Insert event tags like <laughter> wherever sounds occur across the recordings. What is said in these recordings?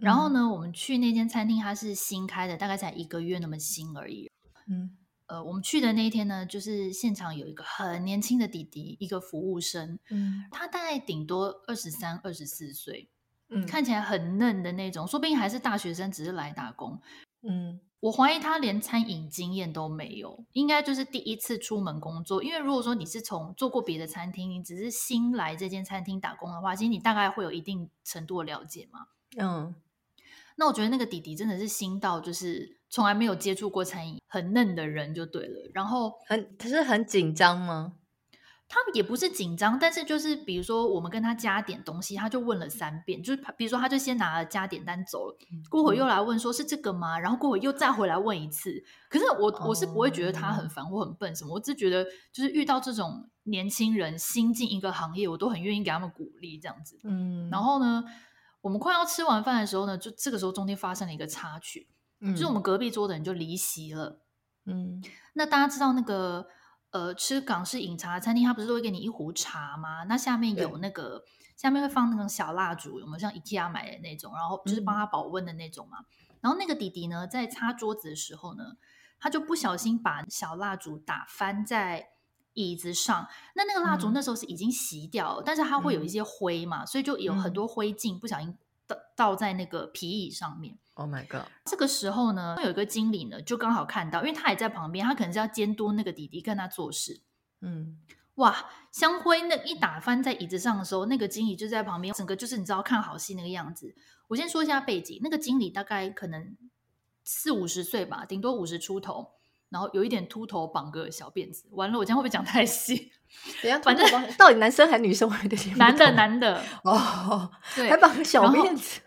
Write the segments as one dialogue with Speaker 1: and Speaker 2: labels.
Speaker 1: 然后呢，我们去那间餐厅，它是新开的，大概才一个月那么新而已。
Speaker 2: 嗯，
Speaker 1: 呃，我们去的那一天呢，就是现场有一个很年轻的弟弟，一个服务生，
Speaker 2: 嗯，
Speaker 1: 他大概顶多二十三、二十四岁，
Speaker 2: 嗯，
Speaker 1: 看起来很嫩的那种，说不定还是大学生，只是来打工。
Speaker 2: 嗯，
Speaker 1: 我怀疑他连餐饮经验都没有，应该就是第一次出门工作。因为如果说你是从做过别的餐厅，你只是新来这间餐厅打工的话，其实你大概会有一定程度的了解嘛。
Speaker 2: 嗯，
Speaker 1: 那我觉得那个弟弟真的是新到，就是从来没有接触过餐饮，很嫩的人就对了。然后
Speaker 2: 很，他是很紧张吗？
Speaker 1: 他也不是紧张，但是就是比如说我们跟他加点东西，他就问了三遍，就是比如说他就先拿了加点单走了，过会又来问说是这个吗？然后过会又再回来问一次。可是我我是不会觉得他很烦或很笨什么，我只觉得就是遇到这种年轻人新进一个行业，我都很愿意给他们鼓励这样子。
Speaker 2: 嗯，
Speaker 1: 然后呢，我们快要吃完饭的时候呢，就这个时候中间发生了一个插曲，嗯，就是我们隔壁桌的人就离席了。
Speaker 2: 嗯，
Speaker 1: 那大家知道那个。呃，吃港式饮茶餐厅，他不是都会给你一壶茶吗？那下面有那个，下面会放那种小蜡烛，有没有像 IKEA 买的那种？然后就是帮他保温的那种嘛。嗯、然后那个弟弟呢，在擦桌子的时候呢，他就不小心把小蜡烛打翻在椅子上。那那个蜡烛那时候是已经熄掉了，嗯、但是它会有一些灰嘛，所以就有很多灰烬不小心倒倒在那个皮椅上面。
Speaker 2: Oh my god！
Speaker 1: 这个时候呢，有一个经理呢，就刚好看到，因为他也在旁边，他可能是要监督那个弟弟跟他做事。
Speaker 2: 嗯，
Speaker 1: 哇，香灰那一打翻在椅子上的时候，那个经理就在旁边，整个就是你知道看好戏那个样子。我先说一下背景，那个经理大概可能四五十岁吧，顶多五十出头，然后有一点秃头，绑个小辫子。完了，我这样会不会讲太细？<laughs>
Speaker 2: 等下，反正到底男生还是女生？我有点
Speaker 1: 男的，男 <laughs> 的
Speaker 2: 哦，
Speaker 1: 对，
Speaker 2: 还绑个小辫子。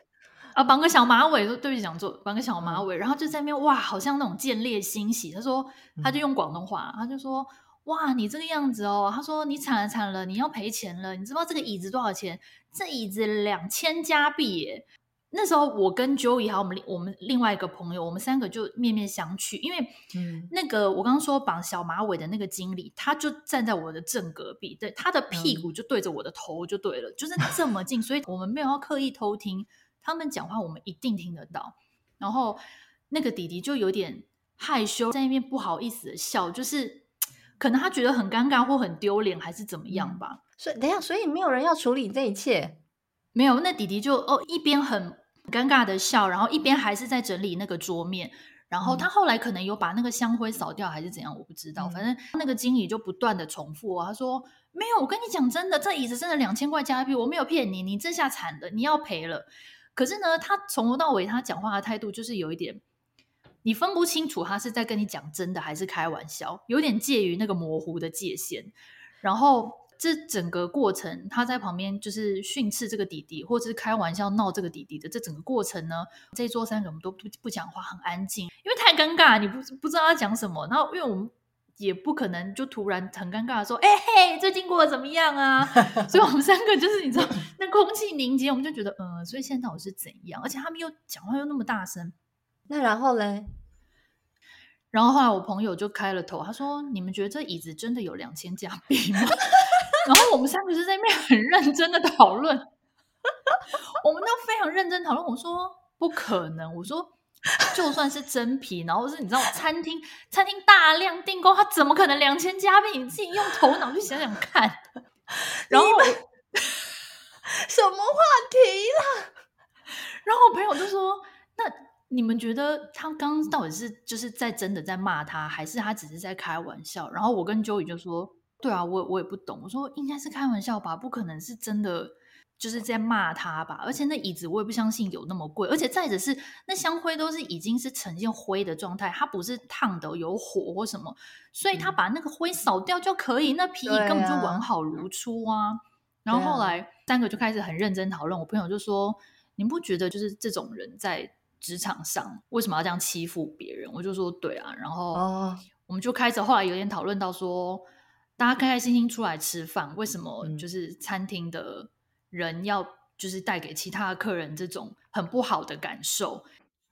Speaker 1: 啊，绑个小马尾，说对不起，讲错，绑个小马尾，然后就在那边哇，好像那种见猎欣喜。他说，他就用广东话，他就说，哇，你这个样子哦，他说你惨了惨了，你要赔钱了，你知道这个椅子多少钱？这椅子两千加币耶。那时候我跟 Joey 还有我们我们另外一个朋友，我们三个就面面相觑，因为那个我刚刚说绑小马尾的那个经理，他就站在我的正隔壁，对，他的屁股就对着我的头就对了，就是这么近，所以我们没有要刻意偷听。他们讲话，我们一定听得到。然后那个弟弟就有点害羞，在那边不好意思的笑，就是可能他觉得很尴尬或很丢脸，还是怎么样吧。
Speaker 2: 嗯、所以等一下，所以没有人要处理这一切，
Speaker 1: 没有。那弟弟就哦一边很尴尬的笑，然后一边还是在整理那个桌面。然后他后来可能有把那个香灰扫掉，还是怎样，我不知道。嗯、反正那个经理就不断的重复，他说没有，我跟你讲真的，这椅子真的两千块加币，我没有骗你，你这下惨了，你要赔了。可是呢，他从头到尾他讲话的态度就是有一点，你分不清楚他是在跟你讲真的还是开玩笑，有点介于那个模糊的界限。然后这整个过程，他在旁边就是训斥这个弟弟，或者是开玩笑闹这个弟弟的这整个过程呢，这一桌三个人都不不讲话，很安静，因为太尴尬，你不不知道他讲什么。然后因为我们。也不可能就突然很尴尬的说：“哎、欸、嘿，最近过得怎么样啊？” <laughs> 所以我们三个就是你知道，那空气凝结，我们就觉得，呃，所以现在到底是怎样？而且他们又讲话又那么大声，
Speaker 2: 那然后嘞？
Speaker 1: 然后后来我朋友就开了头，他说：“你们觉得这椅子真的有两千加币吗？” <laughs> 然后我们三个就在那边很认真的讨论，<laughs> 我们都非常认真讨论。我说：“不可能。”我说。就算是真皮，然后是你知道餐厅餐厅大量订购，他怎么可能两千加币？你自己用头脑去想想看。<laughs> 然后 <laughs>
Speaker 2: 什么话题啦？
Speaker 1: 然后我朋友就说：“那你们觉得他刚刚到底是就是在真的在骂他，还是他只是在开玩笑？”然后我跟 Joey 就说：“对啊，我我也不懂。”我说：“应该是开玩笑吧，不可能是真的。”就是在骂他吧，而且那椅子我也不相信有那么贵，而且再者是那香灰都是已经是呈现灰的状态，它不是烫的有火或什么，所以他把那个灰扫掉就可以，嗯、那皮椅根本就完好如初啊。啊然后后来三个就开始很认真讨论，我朋友就说：“你不觉得就是这种人在职场上为什么要这样欺负别人？”我就说：“对啊。”然后我们就开始后来有点讨论到说，大家开开心心出来吃饭，为什么就是餐厅的。人要就是带给其他的客人这种很不好的感受，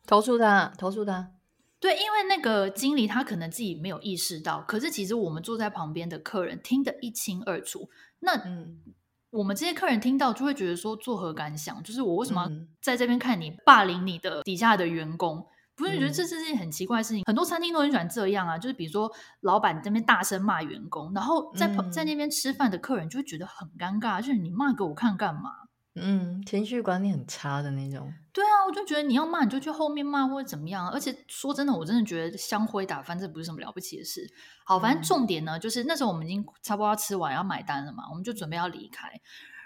Speaker 2: 投诉他，投诉他。
Speaker 1: 对，因为那个经理他可能自己没有意识到，可是其实我们坐在旁边的客人听得一清二楚。那、嗯、我们这些客人听到就会觉得说作何感想？就是我为什么要在这边看你霸凌你的底下的员工？不是觉得这是件很奇怪的事情？很多餐厅都很喜欢这样啊，就是比如说老板在那边大声骂员工，然后在在那边吃饭的客人就会觉得很尴尬，就是你骂给我看干嘛？
Speaker 2: 嗯，情绪管理很差的那种。
Speaker 1: 对啊，我就觉得你要骂你就去后面骂或者怎么样。而且说真的，我真的觉得香灰打翻这不是什么了不起的事。好，反正重点呢，就是那时候我们已经差不多要吃完要买单了嘛，我们就准备要离开。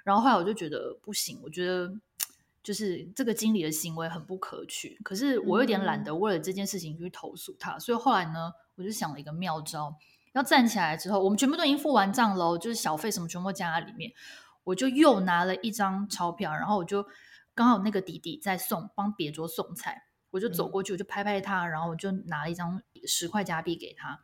Speaker 1: 然后后来我就觉得不行，我觉得就是这个经理的行为很不可取。可是我有点懒得为了这件事情去投诉他，所以后来呢，我就想了一个妙招。要站起来之后，我们全部都已经付完账喽，就是小费什么全部加在里面。我就又拿了一张钞票，然后我就刚好那个弟弟在送帮别桌送菜，我就走过去，我就拍拍他，然后我就拿了一张十块加币给他，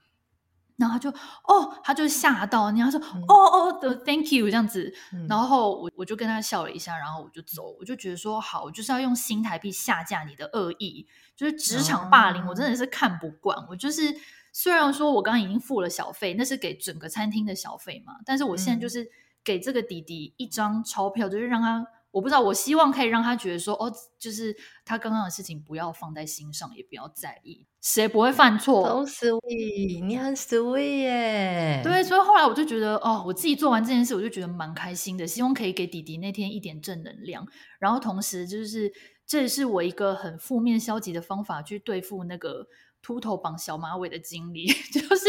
Speaker 1: 然后他就哦，他就吓到，你要说、嗯、哦哦的 Thank you 这样子，然后我我就跟他笑了一下，然后我就走，我就觉得说好，我就是要用新台币下架你的恶意，就是职场霸凌，我真的是看不惯，我就是虽然说我刚刚已经付了小费，那是给整个餐厅的小费嘛，但是我现在就是。嗯给这个弟弟一张钞票，就是让他，我不知道，我希望可以让他觉得说，哦，就是他刚刚的事情不要放在心上，也不要在意，谁不会犯错？
Speaker 2: 都 sweet，你很 sweet 耶。
Speaker 1: 对，所以后来我就觉得，哦，我自己做完这件事，我就觉得蛮开心的，希望可以给弟弟那天一点正能量。然后同时，就是这是我一个很负面消极的方法去对付那个秃头绑小马尾的经理，<laughs> 就是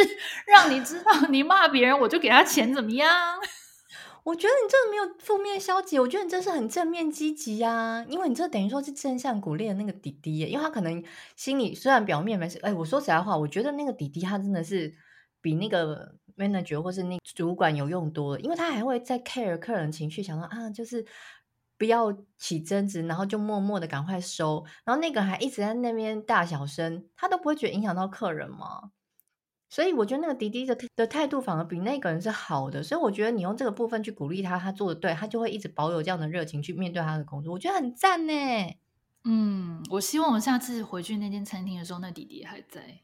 Speaker 1: 让你知道，你骂别人，我就给他钱，怎么样？
Speaker 2: 我觉得你这个没有负面消极，我觉得你这是很正面积极呀。因为你这等于说是正向鼓励的那个弟弟，因为他可能心里虽然表面没事，哎，我说实在话，我觉得那个弟弟他真的是比那个 manager 或是那主管有用多了，因为他还会在 care 客人情绪，想说啊，就是不要起争执，然后就默默的赶快收，然后那个还一直在那边大小声，他都不会觉得影响到客人吗？所以我觉得那个迪迪的的态度反而比那个人是好的，所以我觉得你用这个部分去鼓励他，他做的对，他就会一直保有这样的热情去面对他的工作，我觉得很赞呢。
Speaker 1: 嗯，我希望我下次回去那间餐厅的时候，那弟弟还在。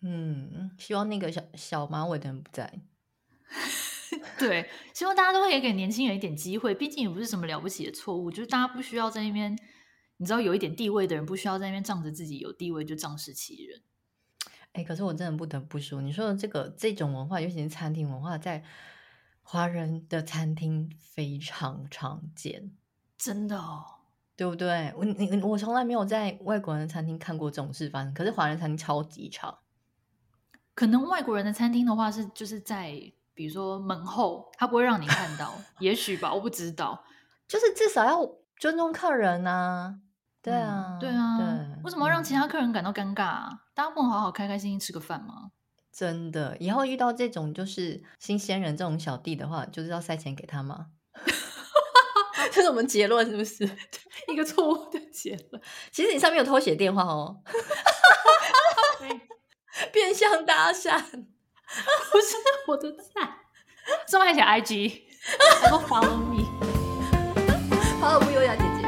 Speaker 2: 嗯，希望那个小小马尾的人不在。<laughs>
Speaker 1: 对，希望大家都可以给年轻人一点机会，毕竟也不是什么了不起的错误，就是大家不需要在那边，你知道有一点地位的人不需要在那边仗着自己有地位就仗势欺人。
Speaker 2: 哎，可是我真的不得不说，你说的这个这种文化，尤其是餐厅文化，在华人的餐厅非常常见，
Speaker 1: 真的哦，
Speaker 2: 对不对？我你我从来没有在外国人的餐厅看过这种事发生，可是华人餐厅超级常。
Speaker 1: 可能外国人的餐厅的话是就是在比如说门后，他不会让你看到，也许吧，我不知道，<laughs>
Speaker 2: 就是至少要尊重客人啊。对啊，
Speaker 1: 嗯、对啊，对，为什么要让其他客人感到尴尬啊？嗯、大家不能好好开开心心吃个饭吗？
Speaker 2: 真的，以后遇到这种就是新鲜人这种小弟的话，就是要塞钱给他吗？<laughs> 这是我们结论是不是？<laughs>
Speaker 1: 一个错误的结论。
Speaker 2: 其实你上面有偷写电话哦，<laughs> 变相搭讪，
Speaker 1: 不是我的菜。上面写 IG，然后 follow me，follow
Speaker 2: 不优雅姐姐。